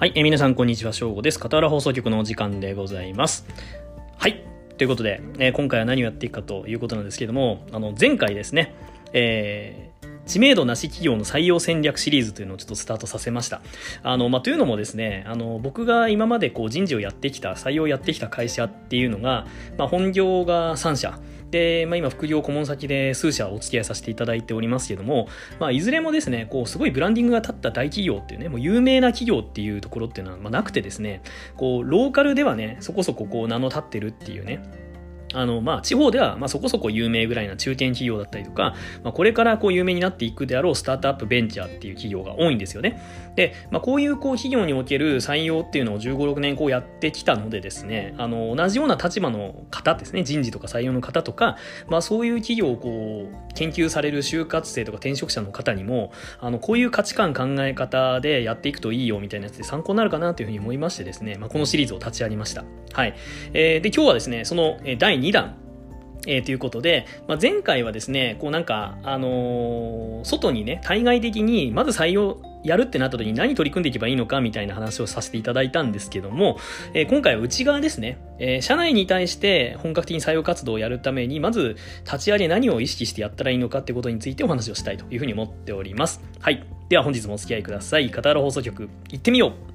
はい、えー皆さんこんにちは、正午です。片原放送局のお時間でございます。はい、ということで、えー今回は何をやっていくかということなんですけども、あの、前回ですね、えー知名度なし企業の採用戦略シリーズというのをちょっとスタートさせました。あの、まあ、というのもですね、あの、僕が今までこう人事をやってきた、採用をやってきた会社っていうのが、まあ、本業が3社、で、まあ、今副業顧問先で数社お付き合いさせていただいておりますけども、まあ、いずれもですねこうすごいブランディングが立った大企業っていうねもう有名な企業っていうところっていうのは、ま、なくてですねこうローカルではねそこそここう名の立ってるっていうねあの、まあ、地方では、まあ、そこそこ有名ぐらいな中堅企業だったりとか、まあ、これからこう有名になっていくであろうスタートアップベンチャーっていう企業が多いんですよね。で、まあ、こういうこう企業における採用っていうのを15、6年こうやってきたのでですね、あの、同じような立場の方ですね、人事とか採用の方とか、まあ、そういう企業をこう、研究される就活生とか転職者の方にも、あの、こういう価値観考え方でやっていくといいよみたいなやつで参考になるかなというふうに思いましてですね、まあ、このシリーズを立ち上げました。はい。えーで、今日はですね、そのえー第2弾、えーということで、まあ、前回はですね、こうなんか、あのー外にね、対外的に、まず採用やるってなった時に何取り組んでいけばいいのかみたいな話をさせていただいたんですけども、えー今回は内側ですね、えー社内に対して本格的に採用活動をやるために、まず立ち上げ何を意識してやったらいいのかってことについてお話をしたいというふうに思っております。はい。では本日もお付き合いください。片原放送局、行ってみよう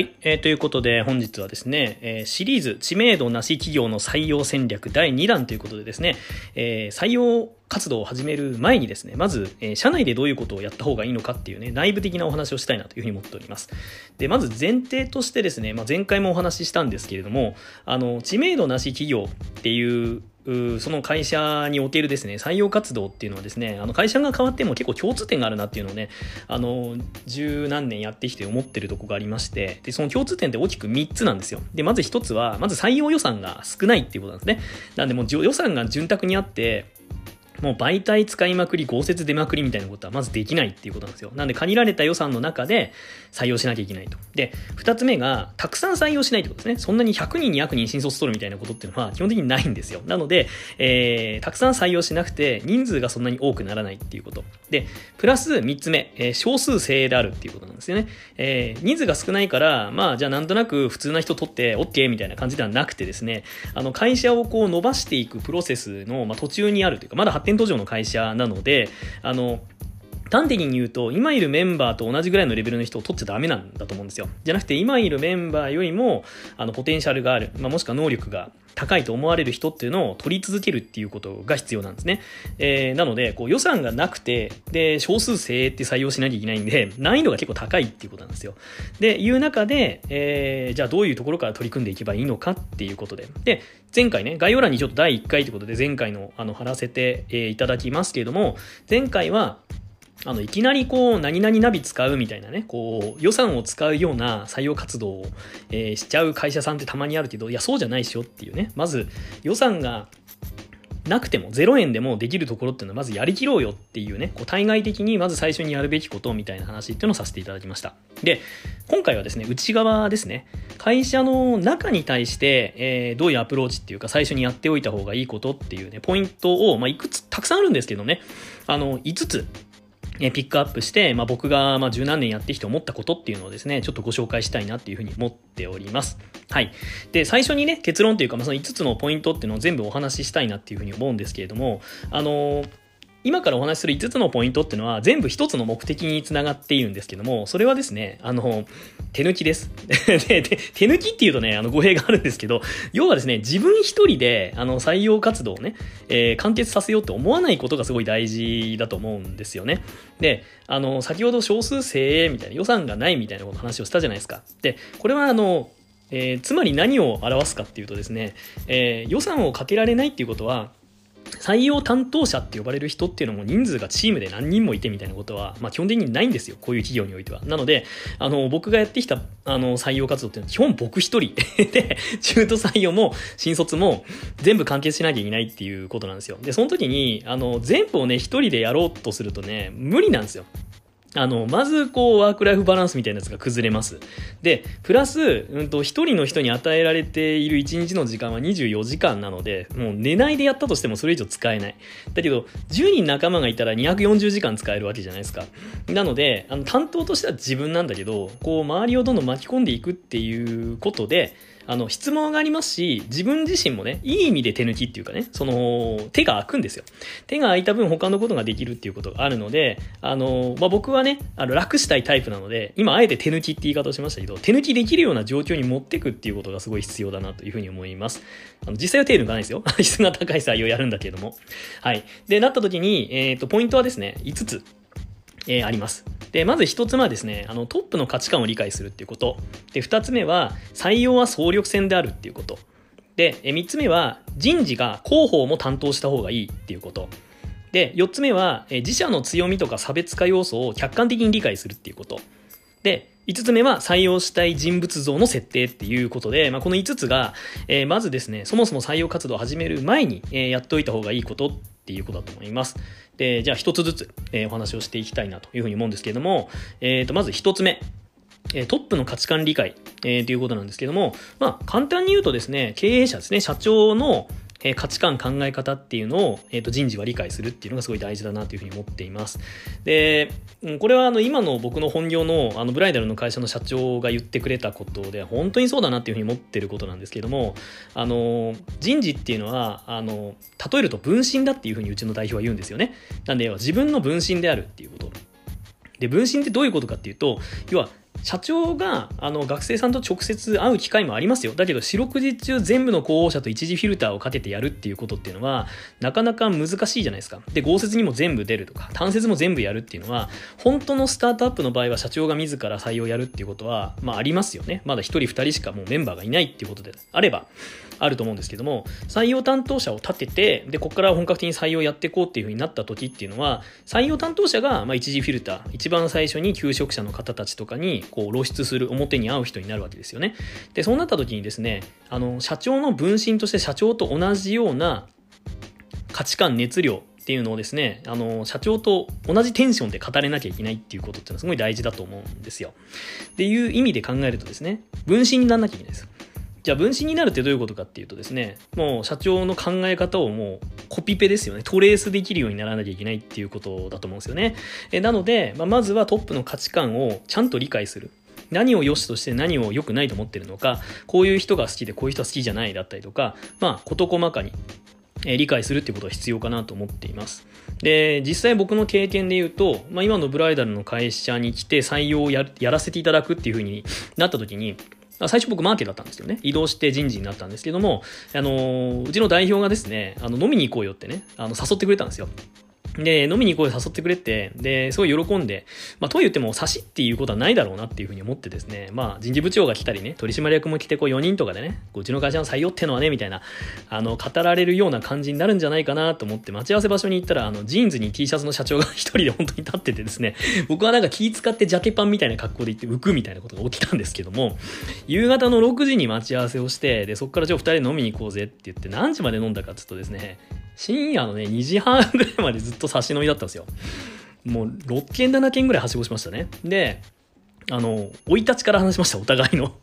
はい、えーということで本日はですね、えーシリーズ知名度なし企業の採用戦略第2弾ということでですね、えー採用活動を始める前にですね、まず、えー社内でどういうことをやった方がいいのかっていうね、内部的なお話をしたいなというふうに思っております。で、まず前提としてですね、まあ、前回もお話ししたんですけれども、あの、知名度なし企業っていううその会社におけるですね、採用活動っていうのはですね、あの会社が変わっても結構共通点があるなっていうのをね、あの、十何年やってきて思ってるとこがありまして、で、その共通点って大きく3つなんですよ。で、まず1つは、まず採用予算が少ないっていうことなんですね。なんでもう予算が潤沢にあって、もう媒体使いまくり、豪雪出まくりみたいなことはまずできないっていうことなんですよ。なんで限られた予算の中で採用しなきゃいけないと。で、二つ目が、たくさん採用しないってことですね。そんなに100人、200人新卒取るみたいなことっていうのは基本的にないんですよ。なので、えー、たくさん採用しなくて、人数がそんなに多くならないっていうこと。で、プラス三つ目、えー少数精鋭であるっていうことなんですよね。えー、人数が少ないから、まあ、じゃあなんとなく普通な人取って OK みたいな感じではなくてですね、あの、会社をこう伸ばしていくプロセスの、まあ、途中にあるというか、まだ発展途上の会社なので、あの、端的に言うと、今いるメンバーと同じぐらいのレベルの人を取っちゃダメなんだと思うんですよ。じゃなくて、今いるメンバーよりも、あの、ポテンシャルがある、まあ、もしくは能力が高いと思われる人っていうのを取り続けるっていうことが必要なんですね。えー、なので、こう予算がなくて、で、少数精鋭って採用しなきゃいけないんで、難易度が結構高いっていうことなんですよ。で、いう中で、えー、じゃあどういうところから取り組んでいけばいいのかっていうことで。で、前回ね、概要欄にちょっと第1回ということで、前回の、あの、貼らせて、えいただきますけれども、前回は、あの、いきなりこう、何々ナビ使うみたいなね、こう、予算を使うような採用活動を、えーしちゃう会社さんってたまにあるけど、いや、そうじゃないしよっていうね。まず、予算がなくても、0円でもできるところっていうのは、まずやりきろうよっていうね、こう、対外的にまず最初にやるべきことみたいな話っていうのをさせていただきました。で、今回はですね、内側ですね、会社の中に対して、えーどういうアプローチっていうか、最初にやっておいた方がいいことっていうね、ポイントを、まあ、いくつ、たくさんあるんですけどね、あの、5つ、えピックアップして、まあ、僕がま十何年やってきて思ったことっていうのをですね、ちょっとご紹介したいなっていうふうに思っております。はい。で、最初にね、結論というか、まあ、その5つのポイントっていうのを全部お話ししたいなっていうふうに思うんですけれども、あのー今からお話しする5つのポイントっていうのは全部1つの目的につながっているんですけども、それはですね、あの、手抜きです。で手抜きっていうとね、あの語弊があるんですけど、要はですね、自分一人であの採用活動をね、えー完結させようって思わないことがすごい大事だと思うんですよね。で、あの、先ほど少数精鋭みたいな予算がないみたいなこと話をしたじゃないですか。で、これはあの、えーつまり何を表すかっていうとですね、えー予算をかけられないっていうことは、採用担当者って呼ばれる人っていうのも人数がチームで何人もいてみたいなことは、まあ、基本的にないんですよ。こういう企業においては。なので、あの、僕がやってきた、あの、採用活動っていうのは基本僕一人 で、中途採用も新卒も全部完結しなきゃいけないっていうことなんですよ。で、その時に、あの、全部をね、一人でやろうとするとね、無理なんですよ。あの、まず、こう、ワークライフバランスみたいなやつが崩れます。で、プラス、うんと、一人の人に与えられている一日の時間は24時間なので、もう寝ないでやったとしてもそれ以上使えない。だけど、10人仲間がいたら240時間使えるわけじゃないですか。なので、あの、担当としては自分なんだけど、こう、周りをどんどん巻き込んでいくっていうことで、あの、質問がありますし、自分自身もね、いい意味で手抜きっていうかね、その、手が空くんですよ。手が空いた分他のことができるっていうことがあるので、あの、まあ、僕はね、あの、楽したいタイプなので、今あえて手抜きって言い方をしましたけど、手抜きできるような状況に持ってくっていうことがすごい必要だなというふうに思います。あの、実際は手抜かないですよ。質が高い採用やるんだけれども。はい。で、なった時に、えっ、ー、と、ポイントはですね、5つ。えー、あります。で、まず一つ目はですね、あの、トップの価値観を理解するっていうこと。で、二つ目は、採用は総力戦であるっていうこと。で、え三つ目は、人事が広報も担当した方がいいっていうこと。で、四つ目は、自社の強みとか差別化要素を客観的に理解するっていうこと。で、5つ目は採用したい人物像の設定っていうことで、まあ、この5つが、えー、まずですね、そもそも採用活動を始める前に、えー、やっておいた方がいいことっていうことだと思います。で、じゃあ一つずつ、えー、お話をしていきたいなというふうに思うんですけれども、えっ、ー、と、まず一つ目。えトップの価値観理解、えー、ということなんですけども、まあ、簡単に言うとですね、経営者ですね、社長の、え価値観考え方っていうのを、えー、と人事は理解するっていうのがすごい大事だなというふうに思っています。で、これはあの今の僕の本業のあのブライダルの会社の社長が言ってくれたことで本当にそうだなっていうふうに思ってることなんですけども、あの人事っていうのはあの例えると分身だっていうふうにうちの代表は言うんですよね。なんで自分の分身であるっていうこと。で分身ってどういうことかっていうと要は社長があの学生さんと直接会う機会もありますよ。だけど四六時中全部の候補者と一時フィルターをかけてやるっていうことっていうのはなかなか難しいじゃないですか。で、合説にも全部出るとか、単説も全部やるっていうのは、本当のスタートアップの場合は社長が自ら採用やるっていうことは、まあありますよね。まだ1人2人しかもうメンバーがいないっていうことであれば、あると思うんですけども、採用担当者を立てて、で、ここから本格的に採用やっていこうっていう風になった時っていうのは、採用担当者が、まあ、一時フィルター、一番最初に求職者の方たちとかに、こう、露出する、表に会う人になるわけですよね。で、そうなった時にですね、あの、社長の分身として社長と同じような価値観、熱量っていうのをですね、あの、社長と同じテンションで語れなきゃいけないっていうことっていうのはすごい大事だと思うんですよ。っていう意味で考えるとですね、分身にならなきゃいけないです。じゃあ分身になるってどういうことかっていうとですね、もう社長の考え方をもうコピペですよね。トレースできるようにならなきゃいけないっていうことだと思うんですよね。えなので、まあ、まずはトップの価値観をちゃんと理解する。何を良しとして何を良くないと思ってるのか、こういう人が好きでこういう人は好きじゃないだったりとか、まあ、事細かにえ理解するってことは必要かなと思っています。で、実際僕の経験で言うと、まあ、今のブライダルの会社に来て採用をやらせていただくっていうふうになった時に、最初僕マーケだったんですけどね。移動して人事になったんですけども、あのうちの代表がですね、あの、飲みに行こうよってね、あの、誘ってくれたんですよ。で、飲みに行こうよ誘ってくれって、で、すごい喜んで、まあ、とは言っても、差しっていうことはないだろうなっていうふうに思ってですね、まあ、人事部長が来たりね、取締役も来て、こう4人とかでね、うちの会社の採用ってのはね、みたいな、あの、語られるような感じになるんじゃないかなと思って、待ち合わせ場所に行ったら、あの、ジーンズに T シャツの社長が一人で本当に立っててですね、僕はなんか気使ってジャケパンみたいな格好で行って浮くみたいなことが起きたんですけども、夕方の6時に待ち合わせをして、で、そこからじゃあ2人で飲みに行こうぜって言って、何時まで飲んだかって言うとですね、深夜のね、2時半ぐらいまでずっと差し飲みだったんですよ。もう6軒7件ぐらいはしごしましたね。で、あの、生い立ちから話しました、お互いの。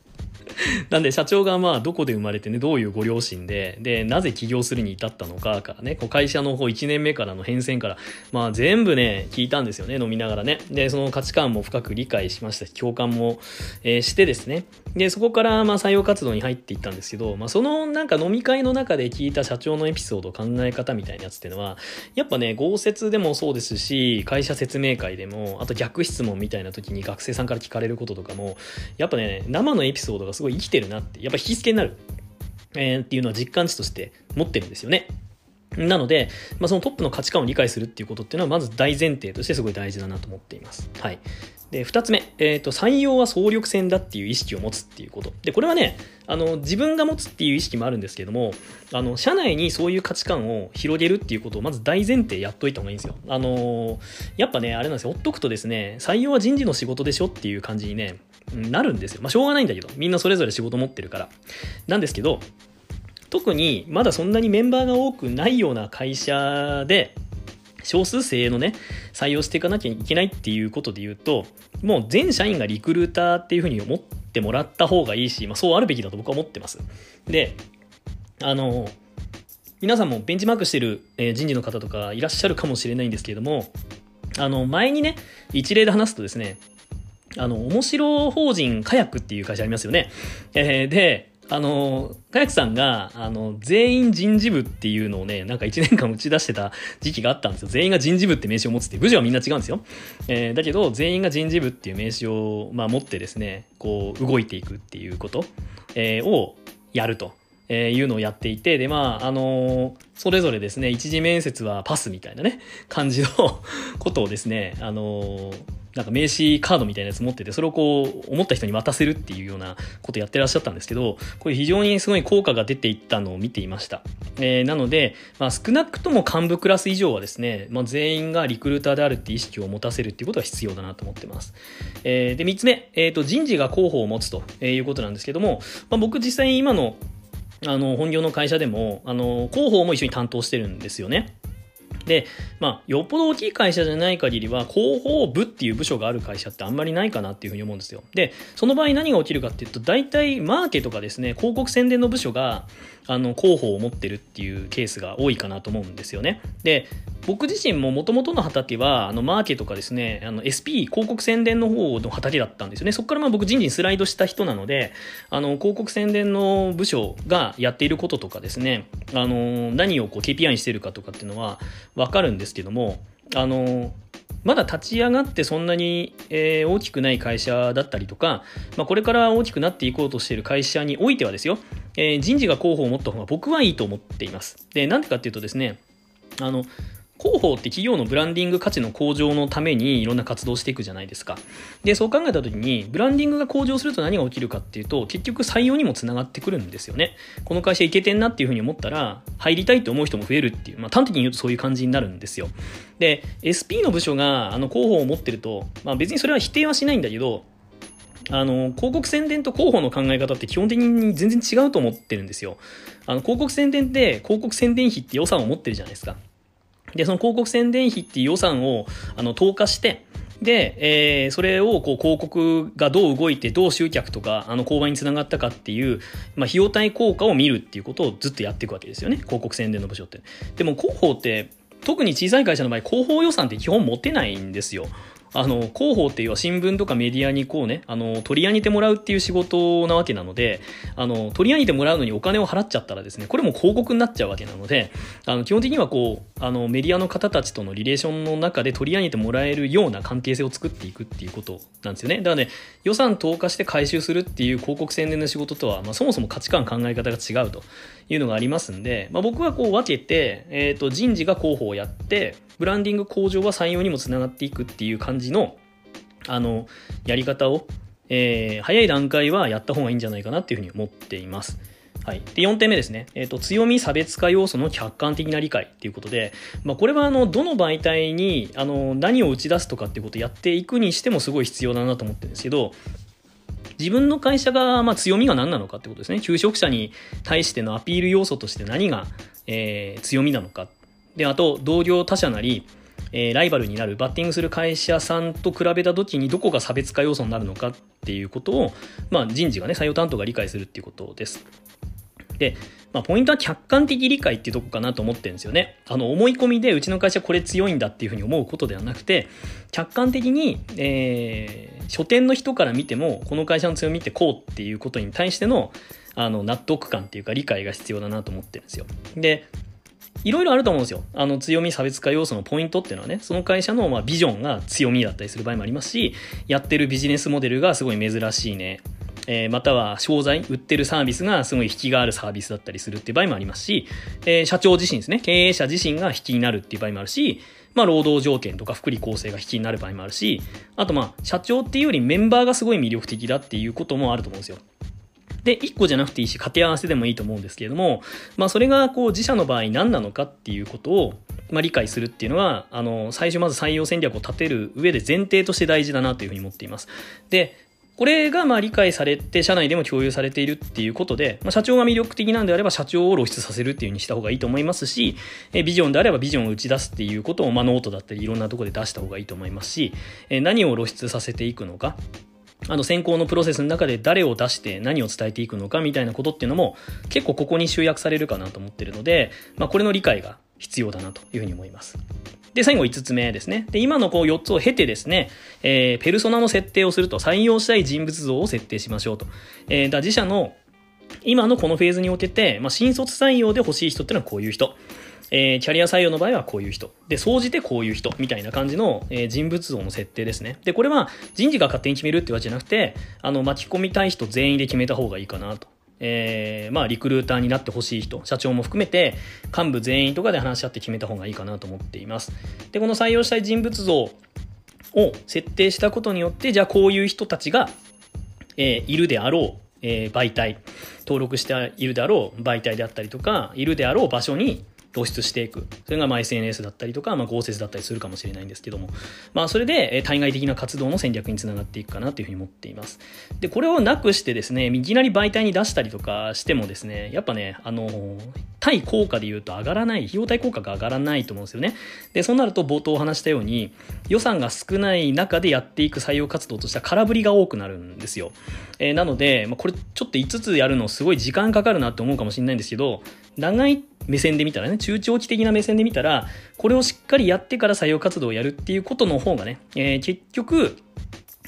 なんで社長がまあどこで生まれてね、どういうご両親で、で、なぜ起業するに至ったのかからね、こう会社の方1年目からの変遷から、まあ全部ね、聞いたんですよね、飲みながらね。で、その価値観も深く理解しましたし、共感も、えー、してですね。で、そこからまあ採用活動に入っていったんですけど、まあそのなんか飲み会の中で聞いた社長のエピソード、考え方みたいなやつっていうのは、やっぱね、豪雪でもそうですし、会社説明会でも、あと逆質問みたいな時に学生さんから聞かれることとかも、やっぱね、生のエピソードがすごい生きてるなって、やっぱ引き付けになる、えー、っていうのは実感値として持ってるんですよね。なので、まあ、そのトップの価値観を理解するっていうことっていうのは、まず大前提としてすごい大事だなと思っています。はい。で、二つ目、えっ、ー、と、採用は総力戦だっていう意識を持つっていうこと。で、これはね、あの、自分が持つっていう意識もあるんですけども、あの、社内にそういう価値観を広げるっていうことをまず大前提やっといた方がいいんですよ。あのやっぱね、あれなんですよ、ほっとくとですね、採用は人事の仕事でしょっていう感じにね、なるんですよ。まあ、しょうがないんだけど、みんなそれぞれ仕事持ってるから。なんですけど、特にまだそんなにメンバーが多くないような会社で、少数精鋭のね、採用していかなきゃいけないっていうことで言うと、もう全社員がリクルーターっていうふうに思ってもらった方がいいし、まあそうあるべきだと僕は思ってます。で、あの、皆さんもベンチマークしてる、人事の方とかいらっしゃるかもしれないんですけれども、あの、前にね、一例で話すとですね、あの、面白法人カヤックっていう会社ありますよね。えー、で、あの、カヤックさんが、あの、全員人事部っていうのをね、なんか1年間打ち出してた時期があったんですよ。全員が人事部って名刺を持つって、部署はみんな違うんですよ。えー、だけど、全員が人事部っていう名刺を、まあ、持ってですね、こう、動いていくっていうこと、えー、をやると。えー、いうのをやっていて、で、まあ、あのー、それぞれですね、一次面接はパスみたいなね、感じのことをですね、あのー、なんか名刺カードみたいなやつ持ってて、それをこう、思った人に渡せるっていうようなことやってらっしゃったんですけど、これ非常にすごい効果が出ていったのを見ていました。えー、なので、まあ、少なくとも幹部クラス以上はですね、まあ、全員がリクルーターであるって意識を持たせるっていうことが必要だなと思ってます。えー、で、三つ目、えっ、ー、と、人事が候補を持つということなんですけども、まあ、僕実際今のあの、本業の会社でも、あの、広報も一緒に担当してるんですよね。で、まあ、よっぽど大きい会社じゃない限りは、広報部っていう部署がある会社ってあんまりないかなっていうふうに思うんですよ。で、その場合何が起きるかっていうと、大体マーケとかですね、広告宣伝の部署が、あの、広報を持ってるっていうケースが多いかなと思うんですよね。で、僕自身も元々の畑は、あの、マーケとかですね、あの、SP、広告宣伝の方の畑だったんですよね。そこからまあ僕人事にスライドした人なので、あの、広告宣伝の部署がやっていることとかですね、あの、何をこう KPI にしてるかとかっていうのはわかるんですけども、あの、まだ立ち上がってそんなに、えー、大きくない会社だったりとか、まあ、これから大きくなっていこうとしている会社においてはですよ、えー、人事が候補を持った方が僕はいいと思っています。で、なんでかっていうとですね、あの、広報って企業のブランディング価値の向上のためにいろんな活動していくじゃないですか。で、そう考えた時に、ブランディングが向上すると何が起きるかっていうと、結局採用にもつながってくるんですよね。この会社いけてんなっていうふうに思ったら、入りたいって思う人も増えるっていう、まあ端的に言うとそういう感じになるんですよ。で、SP の部署があの広報を持ってると、まあ別にそれは否定はしないんだけど、あの、広告宣伝と広報の考え方って基本的に全然違うと思ってるんですよ。あの、広告宣伝って広告宣伝費って予算を持ってるじゃないですか。で、その広告宣伝費っていう予算を、あの、投下して、で、えー、それをこう広告がどう動いてどう集客とかあの購買につながったかっていう、まあ、費用対効果を見るっていうことをずっとやっていくわけですよね。広告宣伝の部署って。でも広報って特に小さい会社の場合広報予算って基本持てないんですよ。あの、広報っていうのは新聞とかメディアにこうね、あの、取り上げてもらうっていう仕事なわけなので、あの、取り上げてもらうのにお金を払っちゃったらですね、これも広告になっちゃうわけなので、あの、基本的にはこう、あの、メディアの方たちとのリレーションの中で取り上げてもらえるような関係性を作っていくっていうことなんですよね。だからね、予算投下して回収するっていう広告宣伝の仕事とは、まあ、そもそも価値観考え方が違うというのがありますんで、まあ、僕はこう分けて、えっ、ー、と、人事が広報をやって、ブランディング向上は採用にもつながっていくっていう感じ感じの、あの、やり方を、えー、早い段階はやった方がいいんじゃないかなっていうふうに思っています。はい。で、4点目ですね。え、ー、と、強み差別化要素の客観的な理解っていうことで、まあ、これは、あの、どの媒体に、あの、何を打ち出すとかっていうことをやっていくにしてもすごい必要だなと思ってるんですけど、自分の会社が、まあ、強みが何なのかってことですね。求職者に対してのアピール要素として何が、えー、強みなのか。で、あと、同業他社なり、えー、ライバルになるバッティングする会社さんと比べた時にどこが差別化要素になるのかっていうことを、まあ、人事がね採用担当が理解するっていうことです。で、まあ、ポイントは客観的理解っていうとこかなと思ってるんですよね。あの、思い込みでうちの会社これ強いんだっていうふうに思うことではなくて、客観的に、えー、書店の人から見ても、この会社の強みってこうっていうことに対しての、あの、納得感っていうか理解が必要だなと思ってるんですよ。で、いろいろあると思うんですよ。あの強み差別化要素のポイントっていうのはね、その会社のまあビジョンが強みだったりする場合もありますし、やってるビジネスモデルがすごい珍しいね。えー、または商材、売ってるサービスがすごい引きがあるサービスだったりするっていう場合もありますし、えー、社長自身ですね、経営者自身が引きになるっていう場合もあるし、まあ、労働条件とか福利厚生が引きになる場合もあるし、あとまあ、社長っていうよりメンバーがすごい魅力的だっていうこともあると思うんですよ。で、1個じゃなくていいし、掛け合わせでもいいと思うんですけれども、まあ、それが、こう、自社の場合何なのかっていうことを、まあ、理解するっていうのは、あの、最初まず採用戦略を立てる上で前提として大事だなというふうに思っています。で、これがまあ理解されて社内でも共有されているっていうことで、まあ、社長が魅力的なんであれば社長を露出させるっていう風にした方がいいと思いますし、えビジョンであればビジョンを打ち出すっていうことをまあノートだったりいろんなところで出した方がいいと思いますし、え何を露出させていくのか、あの選考のプロセスの中で誰を出して何を伝えていくのかみたいなことっていうのも結構ここに集約されるかなと思ってるので、まあ、これの理解が必要だなというふうに思います。で、最後5つ目ですね。で、今のこう4つを経てですね、えー、ペルソナの設定をすると採用したい人物像を設定しましょうと。えー、だ自社の今のこのフェーズにおけて、まあ、新卒採用で欲しい人っていうのはこういう人。えー、キャリア採用の場合はこういう人。で、総じてこういう人。みたいな感じの、えー、人物像の設定ですね。で、これは人事が勝手に決めるってわけじゃなくて、あの、巻き込みたい人全員で決めた方がいいかなと。えー、まあ、リクルーターになってほしい人、社長も含めて、幹部全員とかで話し合って決めた方がいいかなと思っています。で、この採用したい人物像を設定したことによって、じゃあこういう人たちが、えー、いるであろう、えー、媒体、登録しているであろう媒体であったりとか、いるであろう場所に、露出していく。それがま SNS だったりとか、まあ、合説だったりするかもしれないんですけども、まあ、それで対外的な活動の戦略につながっていくかなというふうに思っています。で、これをなくしてですね、いきなり媒体に出したりとかしてもですね、やっぱね、あの、対効果で言うと上がらない、費用対効果が上がらないと思うんですよね。で、そうなると冒頭お話したように、予算が少ない中でやっていく採用活動としては空振りが多くなるんですよ。えー、なので、まあ、これちょっと5つやるのすごい時間かかるなって思うかもしれないんですけど、長い目線で見たらね、中長期的な目線で見たら、これをしっかりやってから採用活動をやるっていうことの方がね、えー、結局、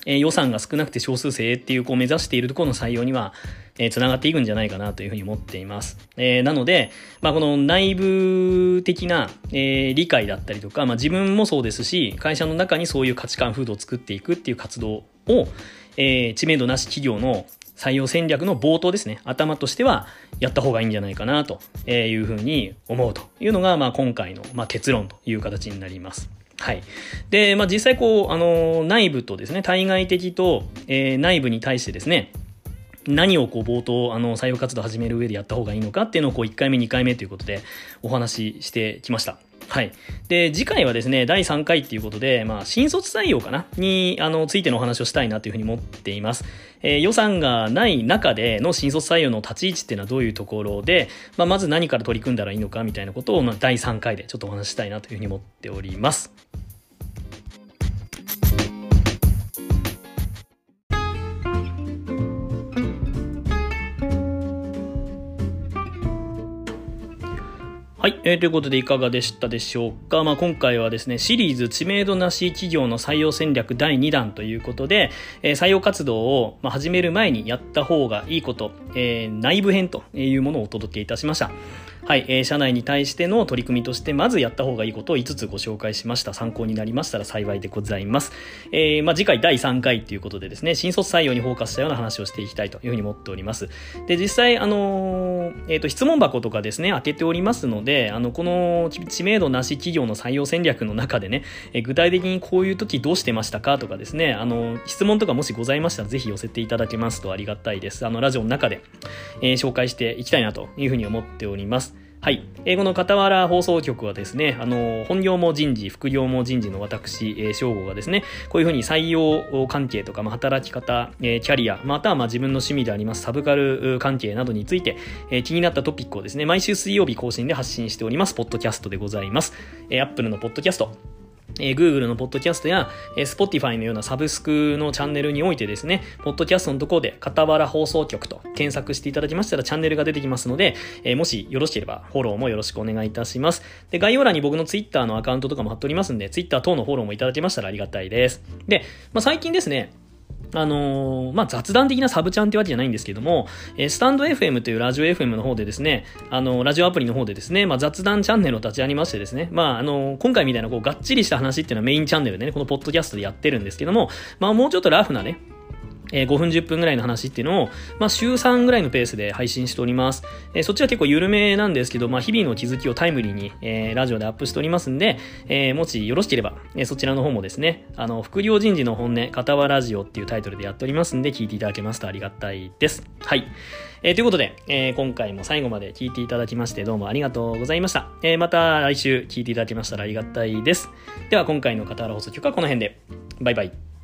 えー、予算が少なくて少数生っていうこう目指しているところの採用には、えー、繋がっていくんじゃないかなというふうに思っています。えー、なので、まあ、この内部的な、えー、理解だったりとか、まあ、自分もそうですし、会社の中にそういう価値観風土を作っていくっていう活動を、えー、知名度なし企業の採用戦略の冒頭ですね、頭としてはやった方がいいんじゃないかなというふうに思うというのが、まあ、今回の、まあ、結論という形になります。はい。で、まあ、実際こう、あの、内部とですね、対外的と、えー、内部に対してですね、何をこう冒頭あの採用活動を始める上でやった方がいいのかっていうのをこう1回目2回目ということでお話ししてきました。はい。で、次回はですね、第3回っていうことで、まあ、新卒採用かなに、あの、ついてのお話をしたいなというふうに思っています。えー、予算がない中での新卒採用の立ち位置っていうのはどういうところで、まあ、まず何から取り組んだらいいのかみたいなことを、まあ、第3回でちょっとお話ししたいなというふうに思っております。えー、ということでいかがでしたでしょうか？まあ、今回はですね、シリーズ知名度なし企業の採用戦略第2弾ということで、えー、採用活動を、始める前にやった方がいいこと、えー、内部編というものをお届けいたしました。はい、えー、社内に対しての取り組みとして、まずやった方がいいことを5つご紹介しました。参考になりましたら幸いでございます。えー、まあ、次回第3回ということでですね、新卒採用にフォーカスしたような話をしていきたいというふうに思っております。で、実際、あのー、えっ、と、質問箱とかですね、開けておりますので、あの、この知名度なし企業の採用戦略の中でね、え、具体的にこういう時どうしてましたかとかですね、あの、質問とかもしございましたら、ぜひ寄せていただけますとありがたいです。あの、ラジオの中で、え、紹介していきたいなというふうに思っております。はい。英語の傍ら放送局はですね、あの、本業も人事、副業も人事の私、えー、正吾がですね、こういうふうに採用関係とか、まあ、働き方、えー、キャリア、またはまあ自分の趣味でありますサブカル関係などについて、えー、気になったトピックをですね、毎週水曜日更新で発信しております、ポッドキャストでございます。えー、Apple のポッドキャスト、えー、Google のポッドキャストや、えー、Spotify のようなサブスクのチャンネルにおいてですね、ポッドキャストのところで、傍ら放送局と検索していただきましたらチャンネルが出てきますので、えー、もしよろしければフォローもよろしくお願いいたします。で、概要欄に僕の Twitter のアカウントとかも貼っておりますんで、Twitter 等のフォローもいただけましたらありがたいです。で、まあ、最近ですね、あのー、まあ、雑談的なサブチャンってわけじゃないんですけども、えー、スタンド FM というラジオ FM の方でですね、あのー、ラジオアプリの方でですね、まあ、雑談チャンネルを立ち上げましてですね、まあ、あの今回みたいなこう、がっちりした話っていうのはメインチャンネルでね、このポッドキャストでやってるんですけども、まあ、もうちょっとラフなね、えー、5分10分ぐらいの話っていうのを、まあ、週3ぐらいのペースで配信しております。えー、そっちは結構緩めなんですけど、まあ、日々の気づきをタイムリーに、えー、ラジオでアップしておりますんで、え、もしよろしければ、え、そちらの方もですね、あの、副業人事の本音、片輪ラジオっていうタイトルでやっておりますんで、聞いていただけますとありがたいです。はい。え、ということで、えー、今回も最後まで聞いていただきましてどうもありがとうございました。え、また来週聞いていただけましたらありがたいです。では今回の片原放送局はこの辺で。バイバイ。